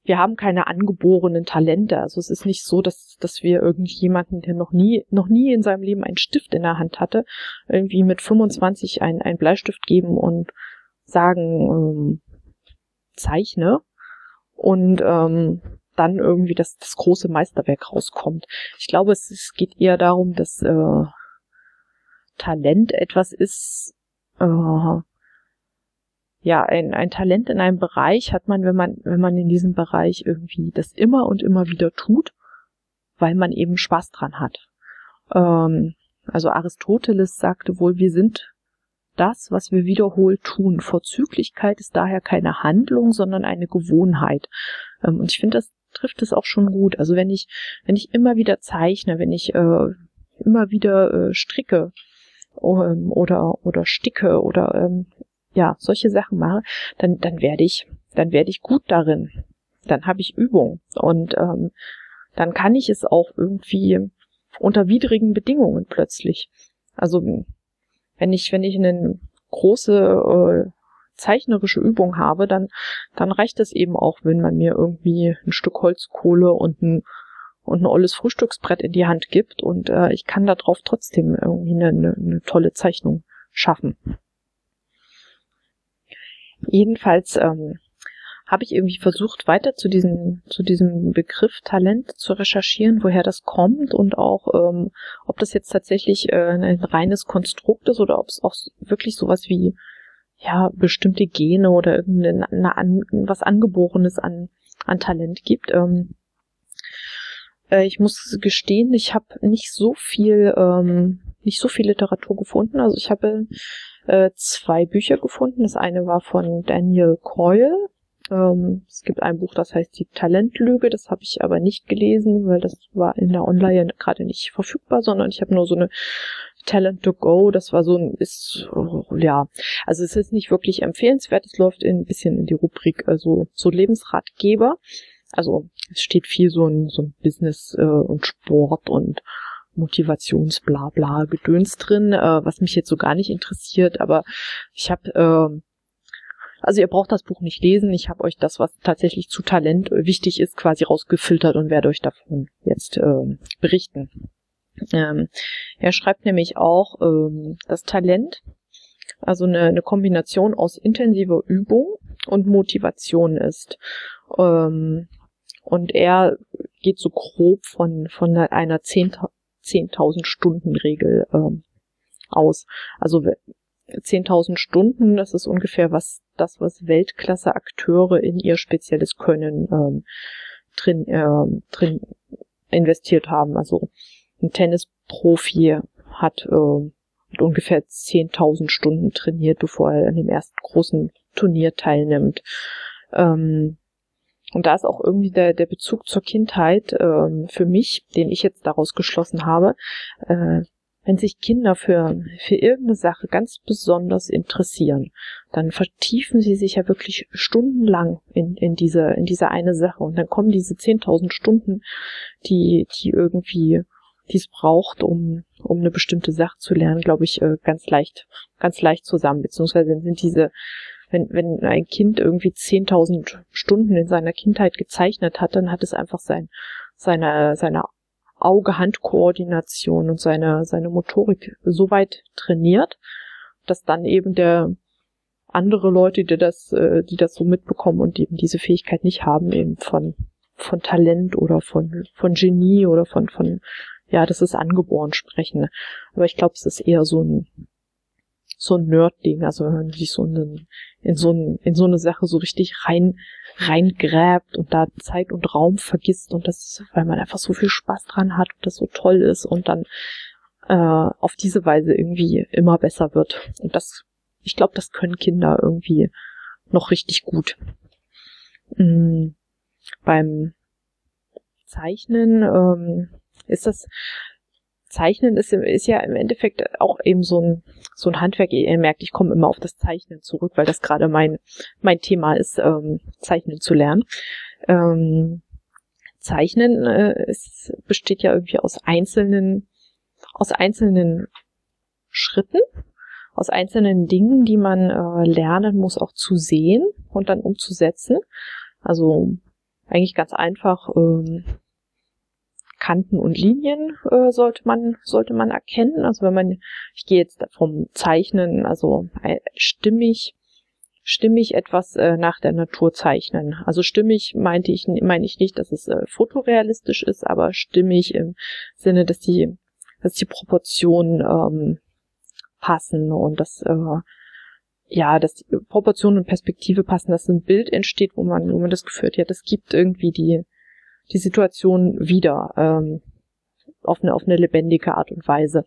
wir haben keine angeborenen Talente. Also es ist nicht so, dass, dass wir irgendjemanden, der noch nie, noch nie in seinem Leben einen Stift in der Hand hatte, irgendwie mit 25 einen, einen Bleistift geben und sagen, ähm, zeichne und ähm, dann irgendwie das, das große Meisterwerk rauskommt. Ich glaube, es, es geht eher darum, dass äh, Talent etwas ist, äh, ja, ein, ein Talent in einem Bereich hat man, wenn man, wenn man in diesem Bereich irgendwie das immer und immer wieder tut, weil man eben Spaß dran hat. Ähm, also Aristoteles sagte wohl, wir sind das, was wir wiederholt tun. Vorzüglichkeit ist daher keine Handlung, sondern eine Gewohnheit. Ähm, und ich finde, das trifft es auch schon gut. Also wenn ich, wenn ich immer wieder zeichne, wenn ich äh, immer wieder äh, stricke ähm, oder oder sticke oder ähm, ja solche Sachen mache, dann dann werde ich dann werde ich gut darin. Dann habe ich Übung und ähm, dann kann ich es auch irgendwie unter widrigen Bedingungen plötzlich. Also wenn ich wenn ich eine große äh, zeichnerische Übung habe, dann, dann reicht es eben auch, wenn man mir irgendwie ein Stück Holzkohle und ein, und ein olles Frühstücksbrett in die Hand gibt und äh, ich kann darauf trotzdem irgendwie eine, eine, eine tolle Zeichnung schaffen. Jedenfalls ähm, habe ich irgendwie versucht, weiter zu diesem, zu diesem Begriff Talent zu recherchieren, woher das kommt und auch, ähm, ob das jetzt tatsächlich äh, ein reines Konstrukt ist oder ob es auch wirklich sowas wie ja, bestimmte Gene oder irgendein an, was Angeborenes an, an Talent gibt. Ähm, äh, ich muss gestehen, ich habe nicht so viel, ähm, nicht so viel Literatur gefunden. Also ich habe äh, zwei Bücher gefunden. Das eine war von Daniel Coyle. Ähm, es gibt ein Buch, das heißt Die Talentlüge. Das habe ich aber nicht gelesen, weil das war in der Online gerade nicht verfügbar, sondern ich habe nur so eine Talent to Go, das war so ein, ist, ja, also es ist nicht wirklich empfehlenswert, es läuft ein bisschen in die Rubrik, also so Lebensratgeber. Also es steht viel so ein, so ein Business äh, und Sport und Motivationsblabla Gedöns drin, äh, was mich jetzt so gar nicht interessiert, aber ich habe äh, also ihr braucht das Buch nicht lesen. Ich habe euch das, was tatsächlich zu Talent wichtig ist, quasi rausgefiltert und werde euch davon jetzt äh, berichten. Ähm, er schreibt nämlich auch, ähm, das Talent, also eine, eine Kombination aus intensiver Übung und Motivation ist. Ähm, und er geht so grob von, von einer 10.000 10 Stunden Regel ähm, aus. Also 10.000 Stunden, das ist ungefähr was das, was Weltklasse-Akteure in ihr spezielles Können ähm, drin, äh, drin investiert haben. Also ein Tennisprofi hat, äh, hat ungefähr 10.000 Stunden trainiert, bevor er an dem ersten großen Turnier teilnimmt. Ähm, und da ist auch irgendwie der, der Bezug zur Kindheit ähm, für mich, den ich jetzt daraus geschlossen habe, äh, wenn sich Kinder für, für irgendeine Sache ganz besonders interessieren, dann vertiefen sie sich ja wirklich stundenlang in, in diese, in diese eine Sache. Und dann kommen diese 10.000 Stunden, die, die irgendwie die es braucht, um, um eine bestimmte Sache zu lernen, glaube ich, äh, ganz leicht, ganz leicht zusammen. Beziehungsweise sind diese, wenn, wenn ein Kind irgendwie 10.000 Stunden in seiner Kindheit gezeichnet hat, dann hat es einfach sein, seine, seine Auge-Hand-Koordination und seine, seine Motorik so weit trainiert, dass dann eben der andere Leute, die das, äh, die das so mitbekommen und eben diese Fähigkeit nicht haben, eben von, von Talent oder von, von Genie oder von, von ja, das ist angeboren sprechen. Aber ich glaube, es ist eher so ein so ein Nerd-Ding, also wenn man sich so einen, in so ein, in so eine Sache so richtig rein reingräbt und da Zeit und Raum vergisst und das, weil man einfach so viel Spaß dran hat und das so toll ist und dann äh, auf diese Weise irgendwie immer besser wird. Und das, ich glaube, das können Kinder irgendwie noch richtig gut. Mhm. Beim Zeichnen ähm, ist das Zeichnen ist, ist ja im Endeffekt auch eben so ein, so ein Handwerk. Ihr merkt, ich komme immer auf das Zeichnen zurück, weil das gerade mein, mein Thema ist, ähm, Zeichnen zu lernen. Ähm, Zeichnen äh, es besteht ja irgendwie aus einzelnen, aus einzelnen Schritten, aus einzelnen Dingen, die man äh, lernen muss, auch zu sehen und dann umzusetzen. Also eigentlich ganz einfach. Ähm, Kanten und Linien äh, sollte man sollte man erkennen. Also wenn man, ich gehe jetzt vom Zeichnen, also äh, stimmig stimmig etwas äh, nach der Natur zeichnen. Also stimmig meinte ich meine ich nicht, dass es äh, fotorealistisch ist, aber stimmig im Sinne, dass die dass die Proportionen ähm, passen und dass äh, ja, dass Proportionen und Perspektive passen, dass ein Bild entsteht, wo man, wo man das Gefühl hat, ja, das gibt irgendwie die, die Situation wieder, ähm, auf eine, auf eine lebendige Art und Weise.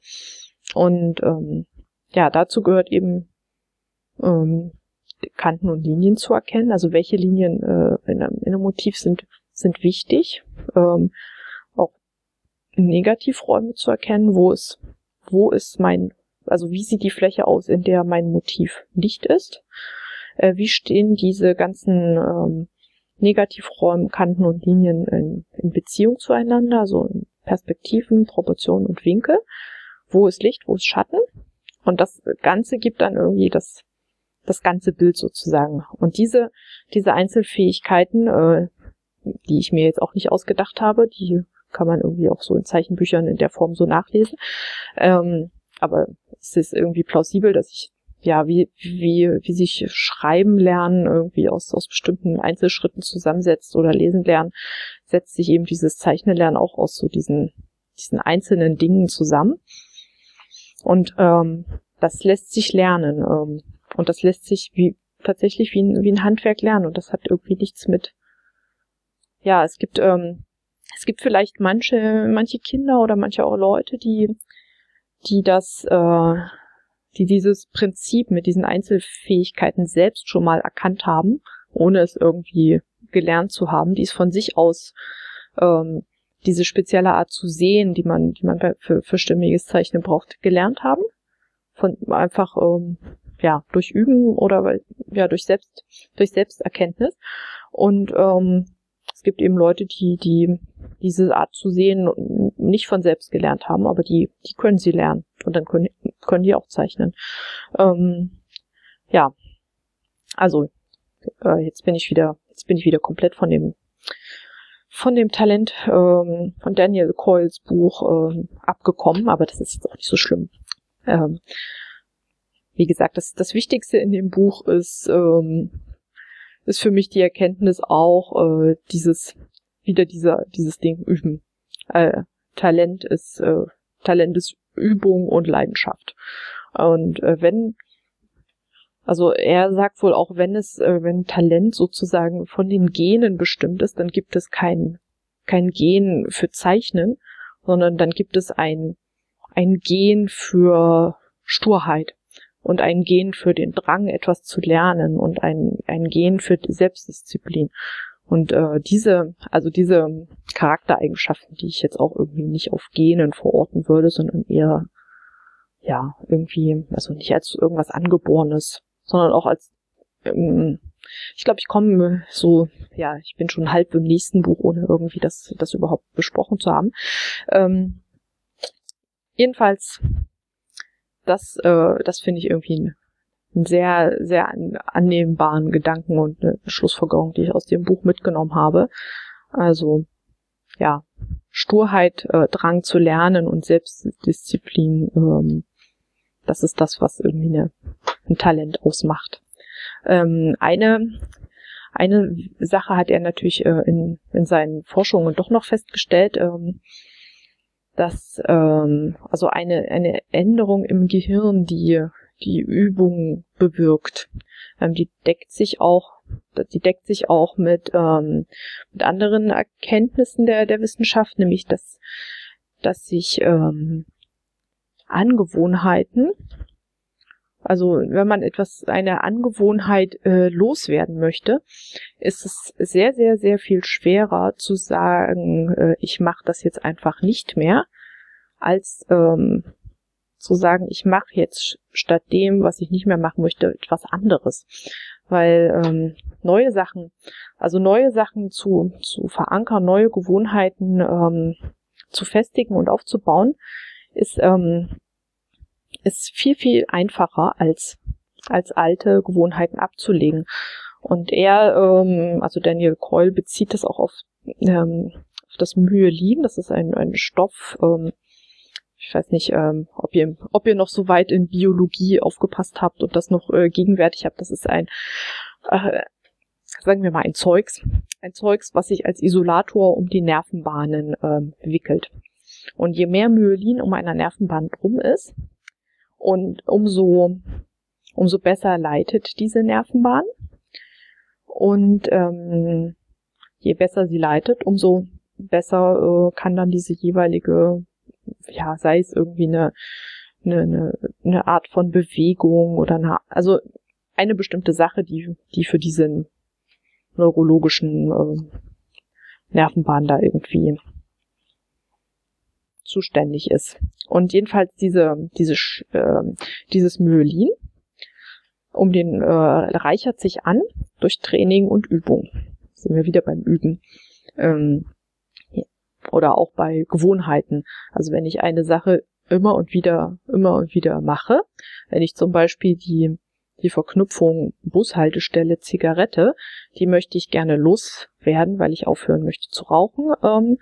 Und ähm, ja, dazu gehört eben ähm, Kanten und Linien zu erkennen, also welche Linien äh, in, einem, in einem Motiv sind, sind wichtig, ähm, auch Negativräume zu erkennen, wo ist, wo ist mein also wie sieht die Fläche aus, in der mein Motiv nicht ist? Äh, wie stehen diese ganzen ähm, Negativräumen, Kanten und Linien in, in Beziehung zueinander, also in Perspektiven, Proportionen und Winkel? Wo ist Licht, wo ist Schatten? Und das Ganze gibt dann irgendwie das, das ganze Bild sozusagen. Und diese, diese Einzelfähigkeiten, äh, die ich mir jetzt auch nicht ausgedacht habe, die kann man irgendwie auch so in Zeichenbüchern in der Form so nachlesen. Ähm, aber es ist irgendwie plausibel, dass ich ja, wie, wie, wie sich Schreiben lernen irgendwie aus, aus bestimmten Einzelschritten zusammensetzt oder lesen lernen, setzt sich eben dieses Zeichnen lernen auch aus so diesen, diesen einzelnen Dingen zusammen. Und ähm, das lässt sich lernen. Ähm, und das lässt sich wie tatsächlich wie ein, wie ein Handwerk lernen. Und das hat irgendwie nichts mit. Ja, es gibt, ähm, es gibt vielleicht manche, manche Kinder oder manche auch Leute, die die das, äh, die dieses Prinzip mit diesen Einzelfähigkeiten selbst schon mal erkannt haben, ohne es irgendwie gelernt zu haben, die es von sich aus ähm, diese spezielle Art zu sehen, die man, die man für, für stimmiges Zeichnen braucht, gelernt haben. Von einfach ähm, ja durch Üben oder ja durch Selbst durch Selbsterkenntnis. Und ähm, es gibt eben Leute, die, die diese Art zu sehen nicht von selbst gelernt haben, aber die, die können sie lernen. Und dann können, können die auch zeichnen. Ähm, ja. Also, äh, jetzt bin ich wieder, jetzt bin ich wieder komplett von dem, von dem Talent ähm, von Daniel Coyles Buch ähm, abgekommen, aber das ist jetzt auch nicht so schlimm. Ähm, wie gesagt, das, das Wichtigste in dem Buch ist, ähm, ist für mich die Erkenntnis auch äh, dieses wieder dieser dieses Ding üben. Äh, Talent ist äh, Talent ist Übung und Leidenschaft. Und äh, wenn also er sagt wohl auch, wenn es äh, wenn Talent sozusagen von den Genen bestimmt ist, dann gibt es kein kein Gen für Zeichnen, sondern dann gibt es ein ein Gen für Sturheit und ein Gen für den Drang, etwas zu lernen und ein, ein Gen für Selbstdisziplin. Und äh, diese, also diese Charaktereigenschaften, die ich jetzt auch irgendwie nicht auf Genen verorten würde, sondern eher, ja, irgendwie, also nicht als irgendwas Angeborenes, sondern auch als, ähm, ich glaube, ich komme so, ja, ich bin schon halb im nächsten Buch, ohne irgendwie das, das überhaupt besprochen zu haben. Ähm, jedenfalls das, äh, das finde ich irgendwie einen, einen sehr, sehr annehmbaren Gedanken und eine Schlussfolgerung, die ich aus dem Buch mitgenommen habe. Also, ja, Sturheit, äh, Drang zu lernen und Selbstdisziplin, ähm, das ist das, was irgendwie eine, ein Talent ausmacht. Ähm, eine, eine Sache hat er natürlich äh, in, in seinen Forschungen doch noch festgestellt, ähm, dass ähm, also eine, eine Änderung im Gehirn, die die Übung bewirkt, ähm, die deckt sich auch, die deckt sich auch mit, ähm, mit anderen Erkenntnissen der, der Wissenschaft, nämlich dass, dass sich ähm, Angewohnheiten, also wenn man etwas, eine Angewohnheit äh, loswerden möchte, ist es sehr, sehr, sehr viel schwerer zu sagen, äh, ich mache das jetzt einfach nicht mehr, als ähm, zu sagen, ich mache jetzt statt dem, was ich nicht mehr machen möchte, etwas anderes. Weil ähm, neue Sachen, also neue Sachen zu, zu verankern, neue Gewohnheiten ähm, zu festigen und aufzubauen, ist ähm, ist viel, viel einfacher als, als alte Gewohnheiten abzulegen. Und er, ähm, also Daniel Coyle, bezieht das auch auf, ähm, auf das Myelin. Das ist ein, ein Stoff, ähm, ich weiß nicht, ähm, ob, ihr, ob ihr noch so weit in Biologie aufgepasst habt und das noch äh, gegenwärtig habt. Das ist ein, äh, sagen wir mal, ein Zeugs. Ein Zeugs, was sich als Isolator um die Nervenbahnen ähm, wickelt. Und je mehr Myelin um einer Nervenbahn drum ist, Und umso, umso besser leitet diese Nervenbahn. Und ähm, je besser sie leitet, umso besser äh, kann dann diese jeweilige, ja, sei es irgendwie eine, eine, eine, Art von Bewegung oder eine, also eine bestimmte Sache, die, die für diesen neurologischen äh, Nervenbahn da irgendwie zuständig ist. Und jedenfalls diese, diese, äh, dieses Myelin um den äh, reichert sich an durch Training und Übung. Sind wir wieder beim Üben. Ähm, oder auch bei Gewohnheiten. Also wenn ich eine Sache immer und wieder, immer und wieder mache, wenn ich zum Beispiel die, die Verknüpfung Bushaltestelle Zigarette, die möchte ich gerne loswerden, weil ich aufhören möchte zu rauchen, ähm,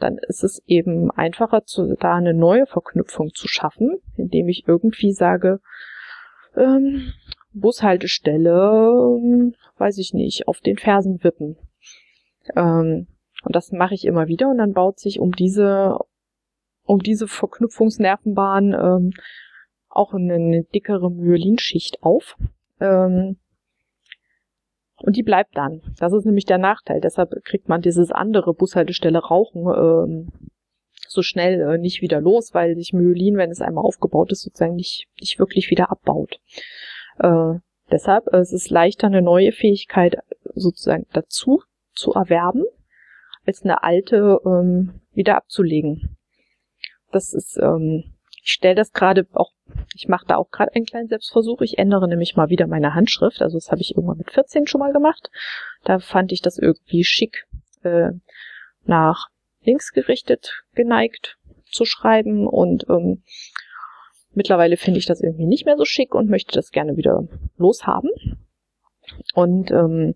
dann ist es eben einfacher, zu, da eine neue Verknüpfung zu schaffen, indem ich irgendwie sage, ähm, Bushaltestelle, ähm, weiß ich nicht, auf den Fersen wippen. Ähm, und das mache ich immer wieder und dann baut sich um diese, um diese Verknüpfungsnervenbahn ähm, auch eine, eine dickere Myelinschicht auf. Ähm, und die bleibt dann. Das ist nämlich der Nachteil. Deshalb kriegt man dieses andere Bushaltestelle Rauchen ähm, so schnell äh, nicht wieder los, weil sich Myelin, wenn es einmal aufgebaut ist, sozusagen nicht, nicht wirklich wieder abbaut. Äh, deshalb äh, es ist es leichter, eine neue Fähigkeit sozusagen dazu zu erwerben, als eine alte ähm, wieder abzulegen. Das ist, ähm, ich stelle das gerade auch, ich mache da auch gerade einen kleinen Selbstversuch. Ich ändere nämlich mal wieder meine Handschrift. Also das habe ich irgendwann mit 14 schon mal gemacht. Da fand ich das irgendwie schick, äh, nach links gerichtet geneigt zu schreiben und ähm, mittlerweile finde ich das irgendwie nicht mehr so schick und möchte das gerne wieder loshaben. Und ähm,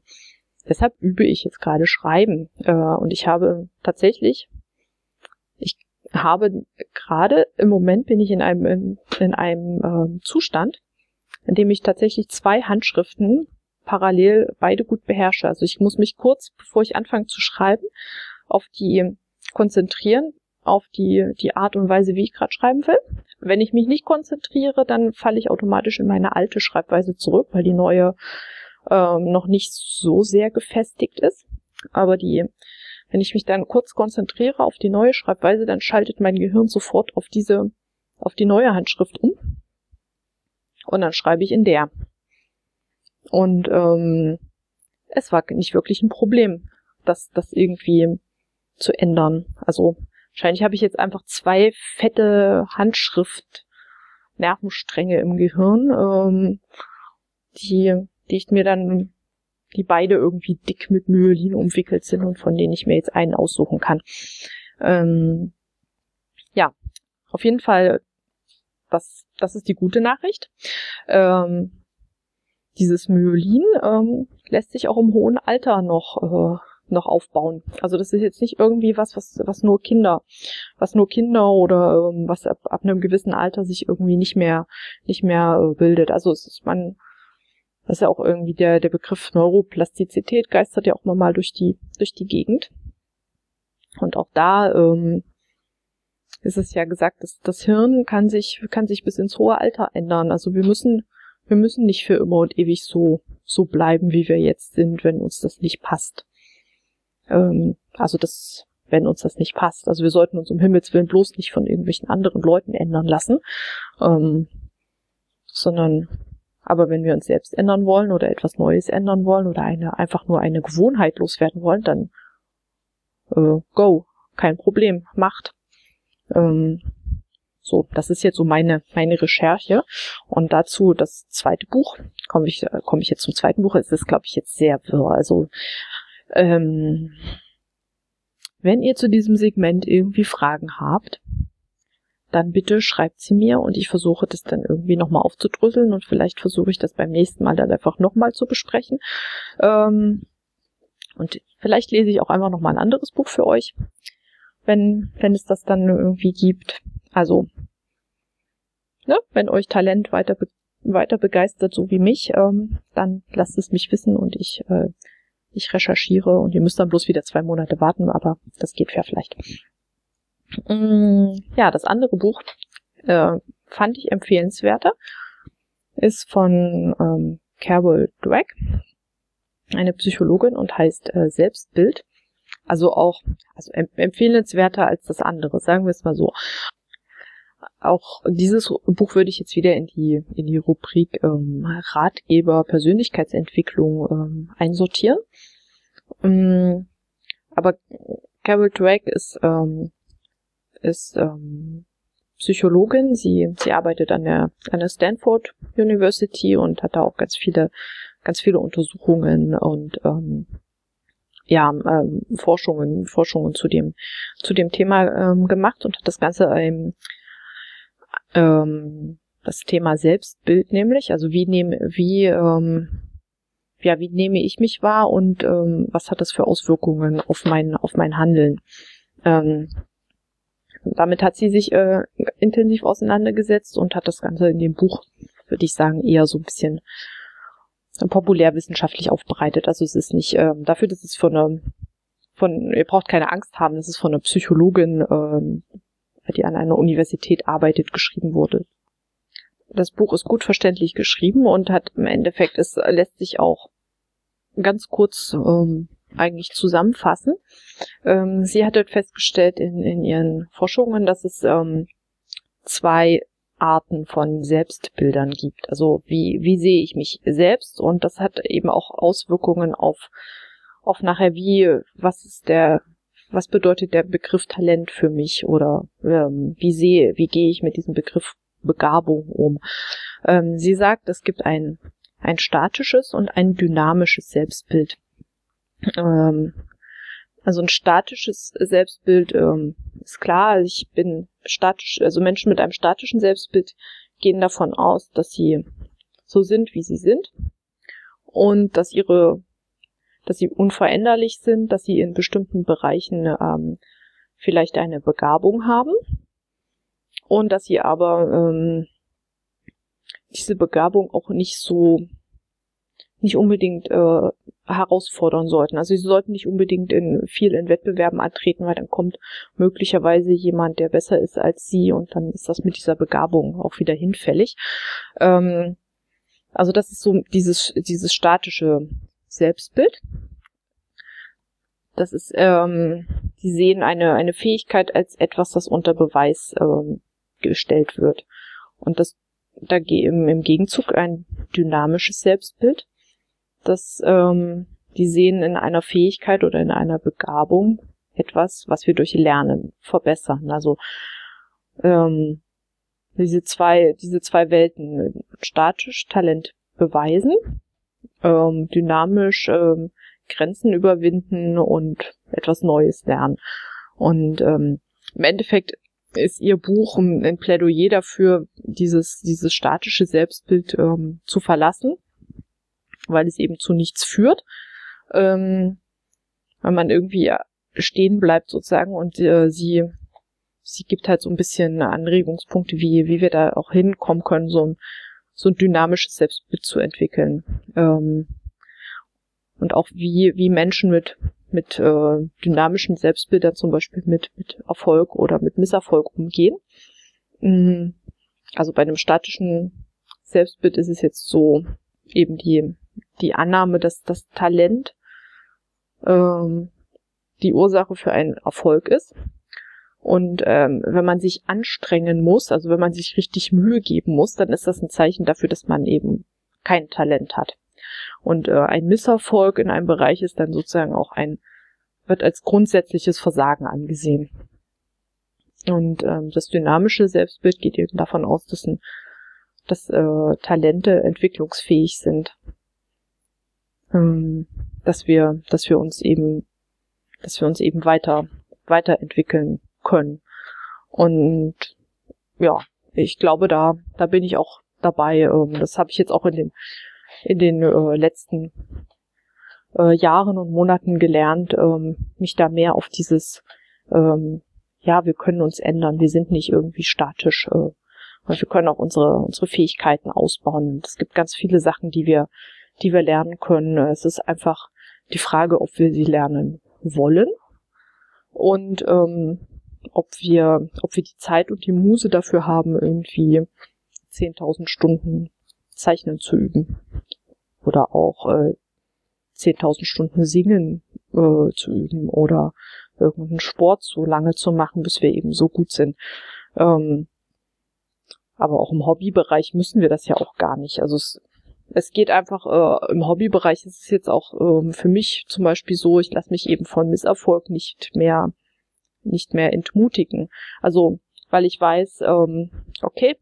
Deshalb übe ich jetzt gerade Schreiben. Äh, und ich habe tatsächlich, ich habe gerade im Moment bin ich in einem, in, in einem äh, Zustand, in dem ich tatsächlich zwei Handschriften parallel beide gut beherrsche. Also ich muss mich kurz, bevor ich anfange zu schreiben, auf die konzentrieren, auf die, die Art und Weise, wie ich gerade schreiben will. Wenn ich mich nicht konzentriere, dann falle ich automatisch in meine alte Schreibweise zurück, weil die neue ähm, noch nicht so sehr gefestigt ist. Aber die, wenn ich mich dann kurz konzentriere auf die neue Schreibweise, dann schaltet mein Gehirn sofort auf diese, auf die neue Handschrift um. Und dann schreibe ich in der. Und ähm, es war nicht wirklich ein Problem, das, das irgendwie zu ändern. Also wahrscheinlich habe ich jetzt einfach zwei fette Handschrift Nervenstränge im Gehirn, ähm, die die ich mir dann, die beide irgendwie dick mit Myelin umwickelt sind und von denen ich mir jetzt einen aussuchen kann. Ähm, ja, auf jeden Fall, das, das ist die gute Nachricht. Ähm, dieses Myelin ähm, lässt sich auch im hohen Alter noch äh, noch aufbauen. Also das ist jetzt nicht irgendwie was, was, was nur Kinder, was nur Kinder oder ähm, was ab, ab einem gewissen Alter sich irgendwie nicht mehr, nicht mehr äh, bildet. Also es ist, man, das ist ja auch irgendwie der, der Begriff Neuroplastizität geistert ja auch mal durch die, durch die Gegend. Und auch da ähm, ist es ja gesagt, dass das Hirn kann sich, kann sich bis ins hohe Alter ändern. Also wir müssen, wir müssen nicht für immer und ewig so, so bleiben, wie wir jetzt sind, wenn uns das nicht passt. Ähm, also das, wenn uns das nicht passt. Also wir sollten uns um Himmels Willen bloß nicht von irgendwelchen anderen Leuten ändern lassen, ähm, sondern aber wenn wir uns selbst ändern wollen oder etwas Neues ändern wollen oder eine, einfach nur eine Gewohnheit loswerden wollen, dann äh, go, kein Problem, macht. Ähm, so, das ist jetzt so meine, meine Recherche. Und dazu das zweite Buch, komme ich, äh, komme ich jetzt zum zweiten Buch, es ist, glaube ich, jetzt sehr wirr. Also, ähm, wenn ihr zu diesem Segment irgendwie Fragen habt, dann bitte schreibt sie mir und ich versuche das dann irgendwie nochmal aufzudrüsseln und vielleicht versuche ich das beim nächsten Mal dann einfach nochmal zu besprechen. Ähm, und vielleicht lese ich auch einfach nochmal ein anderes Buch für euch, wenn, wenn es das dann irgendwie gibt. Also, ne, wenn euch Talent weiter, be weiter begeistert, so wie mich, ähm, dann lasst es mich wissen und ich, äh, ich recherchiere und ihr müsst dann bloß wieder zwei Monate warten, aber das geht ja vielleicht. Mm, ja, das andere Buch, äh, fand ich empfehlenswerter. Ist von ähm, Carol Dweck, eine Psychologin und heißt äh, Selbstbild. Also auch also empfehlenswerter als das andere, sagen wir es mal so. Auch dieses Buch würde ich jetzt wieder in die in die Rubrik ähm, Ratgeber Persönlichkeitsentwicklung ähm, einsortieren. Ähm, aber Carol Dweck ist ähm, ist ähm, Psychologin. Sie, sie arbeitet an der, an der Stanford University und hat da auch ganz viele, ganz viele Untersuchungen und ähm, ja, ähm, Forschungen, Forschungen zu dem, zu dem Thema ähm, gemacht und hat das Ganze ähm, ähm, das Thema Selbstbild nämlich, also wie nehme, wie, ähm, ja, wie nehme ich mich wahr und ähm, was hat das für Auswirkungen auf mein, auf mein Handeln? Ähm, damit hat sie sich äh, intensiv auseinandergesetzt und hat das Ganze in dem Buch, würde ich sagen, eher so ein bisschen populärwissenschaftlich aufbereitet. Also es ist nicht ähm, dafür, dass es von einer, von, ihr braucht keine Angst haben, dass es von einer Psychologin, ähm, die an einer Universität arbeitet, geschrieben wurde. Das Buch ist gut verständlich geschrieben und hat im Endeffekt, es lässt sich auch ganz kurz ähm, eigentlich zusammenfassen. Ähm, sie hat dort festgestellt in, in ihren Forschungen, dass es ähm, zwei Arten von Selbstbildern gibt. Also wie, wie sehe ich mich selbst und das hat eben auch Auswirkungen auf, auf nachher wie, was ist der, was bedeutet der Begriff Talent für mich oder ähm, wie sehe, wie gehe ich mit diesem Begriff Begabung um. Ähm, sie sagt, es gibt ein, ein statisches und ein dynamisches Selbstbild. Ähm, also ein statisches Selbstbild ähm, ist klar, ich bin statisch, also Menschen mit einem statischen Selbstbild gehen davon aus, dass sie so sind, wie sie sind. Und dass ihre, dass sie unveränderlich sind, dass sie in bestimmten Bereichen ähm, vielleicht eine Begabung haben. Und dass sie aber ähm, diese Begabung auch nicht so nicht unbedingt äh, herausfordern sollten. Also sie sollten nicht unbedingt in viel in Wettbewerben antreten, weil dann kommt möglicherweise jemand, der besser ist als sie und dann ist das mit dieser Begabung auch wieder hinfällig. Ähm, also das ist so dieses dieses statische Selbstbild. Das ist, ähm, sie sehen eine eine Fähigkeit als etwas, das unter Beweis ähm, gestellt wird. Und das da im, im Gegenzug ein dynamisches Selbstbild dass ähm, die sehen in einer Fähigkeit oder in einer Begabung etwas, was wir durch Lernen verbessern. Also ähm, diese zwei, diese zwei Welten, statisch Talent beweisen, ähm, dynamisch ähm, Grenzen überwinden und etwas Neues lernen. Und ähm, im Endeffekt ist ihr Buch ein Plädoyer dafür, dieses, dieses statische Selbstbild ähm, zu verlassen weil es eben zu nichts führt. Ähm, weil man irgendwie stehen bleibt sozusagen und äh, sie sie gibt halt so ein bisschen Anregungspunkte, wie wie wir da auch hinkommen können, so ein so ein dynamisches Selbstbild zu entwickeln ähm, und auch wie wie Menschen mit mit äh, dynamischen Selbstbildern zum Beispiel mit mit Erfolg oder mit Misserfolg umgehen. Mhm. Also bei einem statischen Selbstbild ist es jetzt so eben die die Annahme, dass das Talent ähm, die Ursache für einen Erfolg ist. Und ähm, wenn man sich anstrengen muss, also wenn man sich richtig Mühe geben muss, dann ist das ein Zeichen dafür, dass man eben kein Talent hat. Und äh, ein Misserfolg in einem Bereich ist dann sozusagen auch ein, wird als grundsätzliches Versagen angesehen. Und ähm, das dynamische Selbstbild geht eben davon aus, dass, ein, dass äh, Talente entwicklungsfähig sind ähm, dass wir, dass wir uns eben, dass wir uns eben weiter, weiterentwickeln können. Und ja, ich glaube, da, da bin ich auch dabei. Ähm, das habe ich jetzt auch in den, in den äh, letzten äh, Jahren und Monaten gelernt, ähm, mich da mehr auf dieses, ähm, ja, wir können uns ändern, wir sind nicht irgendwie statisch, äh, und wir können auch unsere, unsere Fähigkeiten ausbauen. Es gibt ganz viele Sachen, die wir, die wir lernen können. Es ist einfach die Frage, ob wir sie lernen wollen. Und ähm, ob wir, ob wir die Zeit und die Muse dafür haben, irgendwie 10.000 Stunden Zeichnen zu üben. Oder auch äh, 10.000 Stunden Singen äh, zu üben oder irgendeinen Sport so lange zu machen, bis wir eben so gut sind. Ähm, aber auch im Hobbybereich müssen wir das ja auch gar nicht. Also es, es geht einfach, äh, im Hobbybereich ist es jetzt auch ähm, für mich zum Beispiel so, ich lasse mich eben von Misserfolg nicht mehr, nicht mehr entmutigen. Also, weil ich weiß, ähm, okay,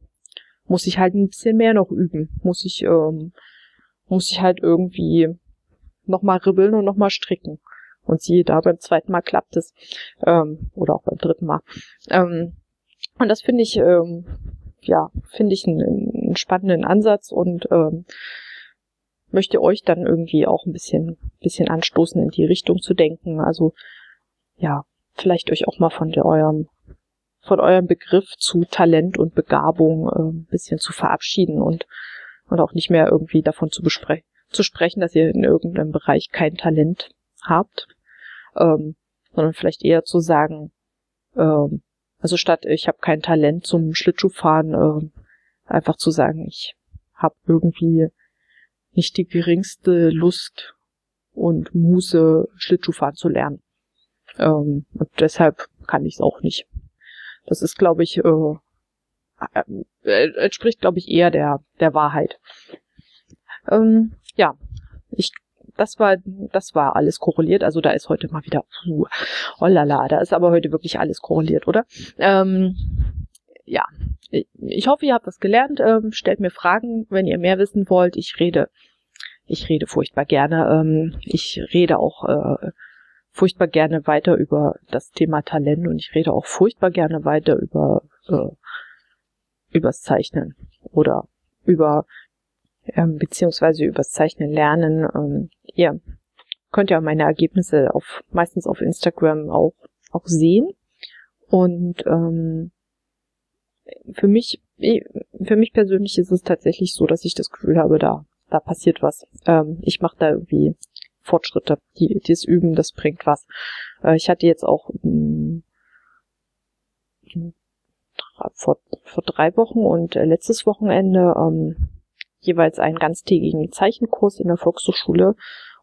muss ich halt ein bisschen mehr noch üben. Muss ich, ähm, muss ich halt irgendwie nochmal ribbeln und nochmal stricken. Und siehe da, beim zweiten Mal klappt es. Ähm, oder auch beim dritten Mal. Ähm, und das finde ich, ähm, ja, finde ich einen, einen, spannenden Ansatz und ähm, möchte euch dann irgendwie auch ein bisschen, bisschen anstoßen, in die Richtung zu denken. Also, ja, vielleicht euch auch mal von der, eurem, von eurem Begriff zu Talent und Begabung äh, ein bisschen zu verabschieden und, und auch nicht mehr irgendwie davon zu besprechen zu sprechen, dass ihr in irgendeinem Bereich kein Talent habt, ähm, sondern vielleicht eher zu sagen, ähm, also statt ich habe kein Talent zum Schlittschuhfahren, ähm, einfach zu sagen, ich habe irgendwie nicht die geringste Lust und Muse, Schlittschuhfahren zu lernen. Ähm, und deshalb kann ich es auch nicht. Das ist, glaube ich, äh, äh, entspricht, glaube ich, eher der, der Wahrheit. Ähm, ja, ich das war, das war alles korreliert. Also da ist heute mal wieder, oh lala, da ist aber heute wirklich alles korreliert, oder? Ähm, ja, ich hoffe, ihr habt was gelernt. Ähm, stellt mir Fragen, wenn ihr mehr wissen wollt. Ich rede, ich rede furchtbar gerne. Ähm, ich rede auch äh, furchtbar gerne weiter über das Thema Talent und ich rede auch furchtbar gerne weiter über äh, übers Zeichnen oder über ähm, beziehungsweise übers Zeichnen lernen. Ähm, ihr könnt ja meine Ergebnisse auf meistens auf Instagram auch auch sehen und ähm, für mich für mich persönlich ist es tatsächlich so, dass ich das Gefühl habe, da da passiert was. Ähm, ich mache da irgendwie Fortschritte. Die, dieses Üben, das bringt was. Äh, ich hatte jetzt auch mh, hm, vor, vor drei Wochen und äh, letztes Wochenende ähm, jeweils einen ganztägigen Zeichenkurs in der Volkshochschule.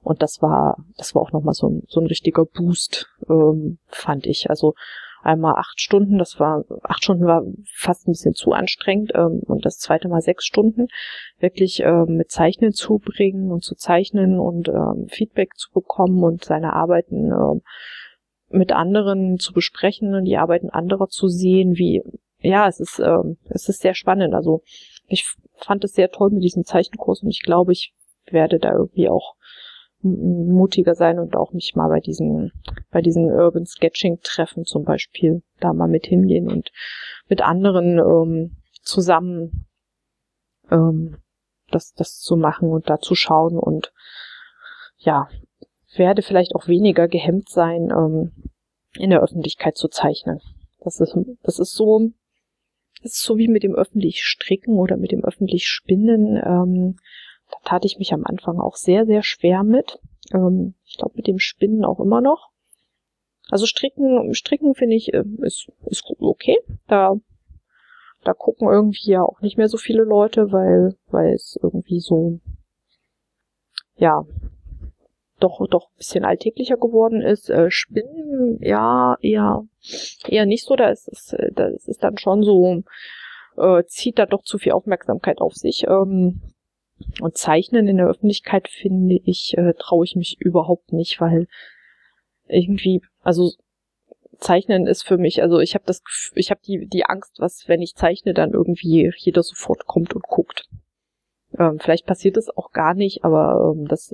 Und das war, das war auch nochmal so ein, so ein richtiger Boost, ähm, fand ich. Also einmal acht Stunden, das war, acht Stunden war fast ein bisschen zu anstrengend, ähm, und das zweite Mal sechs Stunden, wirklich ähm, mit Zeichnen zubringen und zu zeichnen und ähm, Feedback zu bekommen und seine Arbeiten ähm, mit anderen zu besprechen und die Arbeiten anderer zu sehen, wie, ja, es ist, ähm, es ist sehr spannend. Also ich fand es sehr toll mit diesem Zeichenkurs und ich glaube, ich werde da irgendwie auch mutiger sein und auch mich mal bei diesen, bei diesen Urban Sketching Treffen zum Beispiel da mal mit hingehen und mit anderen ähm, zusammen ähm, das, das zu machen und da zu schauen und ja, werde vielleicht auch weniger gehemmt sein, ähm, in der Öffentlichkeit zu zeichnen. Das ist, das ist so, das ist so wie mit dem öffentlich Stricken oder mit dem öffentlich Spinnen. Ähm, da tat ich mich am Anfang auch sehr, sehr schwer mit. Ähm, ich glaube, mit dem Spinnen auch immer noch. Also Stricken, Stricken finde ich, äh, ist, ist okay. Da, da gucken irgendwie ja auch nicht mehr so viele Leute, weil, weil es irgendwie so, ja, doch, doch ein bisschen alltäglicher geworden ist. Äh, Spinnen, ja, eher, eher nicht so. Da ist es, äh, das ist dann schon so, äh, zieht da doch zu viel Aufmerksamkeit auf sich. Ähm, und Zeichnen in der Öffentlichkeit finde ich, äh, traue ich mich überhaupt nicht, weil irgendwie, also Zeichnen ist für mich, also ich habe das, ich habe die die Angst, was wenn ich zeichne, dann irgendwie jeder sofort kommt und guckt. Ähm, vielleicht passiert es auch gar nicht, aber ähm, das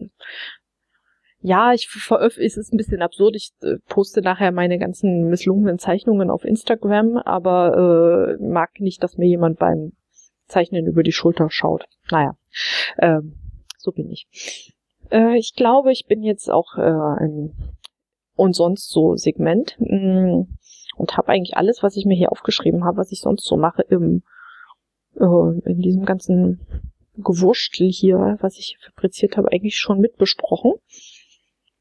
ja, ich veröffentliche, es ist ein bisschen absurd, ich äh, poste nachher meine ganzen misslungenen Zeichnungen auf Instagram, aber äh, mag nicht, dass mir jemand beim Zeichnen über die Schulter schaut. Naja, ähm, so bin ich. Äh, ich glaube, ich bin jetzt auch äh, ein und sonst so Segment mm, und habe eigentlich alles, was ich mir hier aufgeschrieben habe, was ich sonst so mache, im, äh, in diesem ganzen Gewurschtel hier, was ich fabriziert habe, eigentlich schon mitbesprochen. besprochen.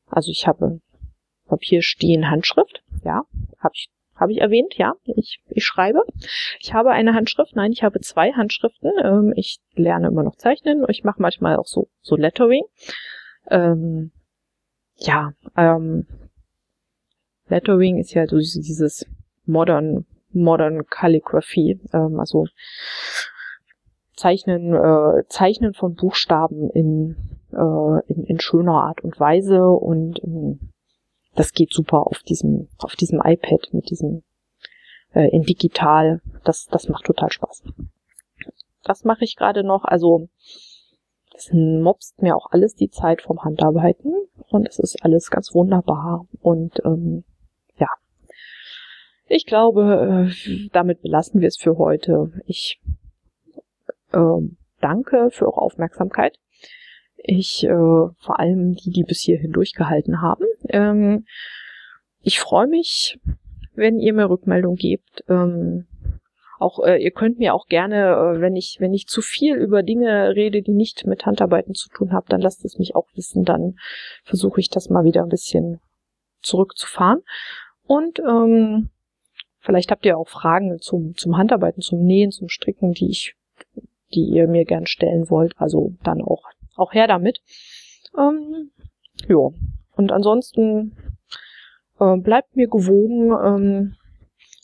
Also ich habe Papier stehen Handschrift, ja, habe ich, habe ich erwähnt, ja, ich, ich schreibe. Ich habe eine Handschrift, nein, ich habe zwei Handschriften. Ähm, ich lerne immer noch zeichnen. Ich mache manchmal auch so, so Lettering. Ähm, ja, ähm, Lettering ist ja so dieses modern, modern Calligraphy, ähm, also Zeichnen, äh, Zeichnen von Buchstaben in, äh, in, in schöner Art und Weise und ähm, das geht super auf diesem, auf diesem iPad mit diesem äh, in digital. Das, das macht total Spaß. Das mache ich gerade noch. Also es mobst mir auch alles die Zeit vom Handarbeiten und es ist alles ganz wunderbar. Und ähm, ja, ich glaube, äh, damit belassen wir es für heute. Ich äh, danke für eure Aufmerksamkeit. Ich, äh, vor allem die, die bis hierhin durchgehalten haben. Ähm, ich freue mich, wenn ihr mir Rückmeldung gebt. Ähm, auch äh, ihr könnt mir auch gerne, äh, wenn ich wenn ich zu viel über Dinge rede, die nicht mit Handarbeiten zu tun haben, dann lasst es mich auch wissen. Dann versuche ich das mal wieder ein bisschen zurückzufahren. Und ähm, vielleicht habt ihr auch Fragen zum zum Handarbeiten, zum Nähen, zum Stricken, die ich die ihr mir gern stellen wollt. Also dann auch auch her damit. Ähm, ja. Und ansonsten äh, bleibt mir gewogen. Ähm,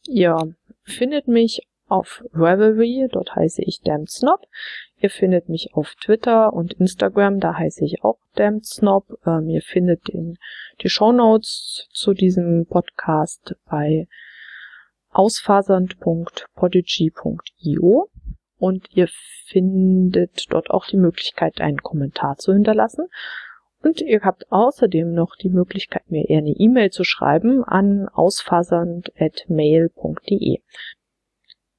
ihr findet mich auf Ravelry, dort heiße ich Damned Snob. Ihr findet mich auf Twitter und Instagram, da heiße ich auch Damned Snob. Ähm, ihr findet den, die Show Notes zu diesem Podcast bei ausfasernd.podigy.io und ihr findet dort auch die Möglichkeit, einen Kommentar zu hinterlassen. Und ihr habt außerdem noch die Möglichkeit, mir eher eine E-Mail zu schreiben an ausfasernd.mail.de.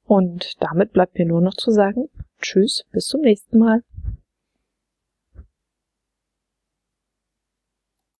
Und damit bleibt mir nur noch zu sagen, tschüss, bis zum nächsten Mal.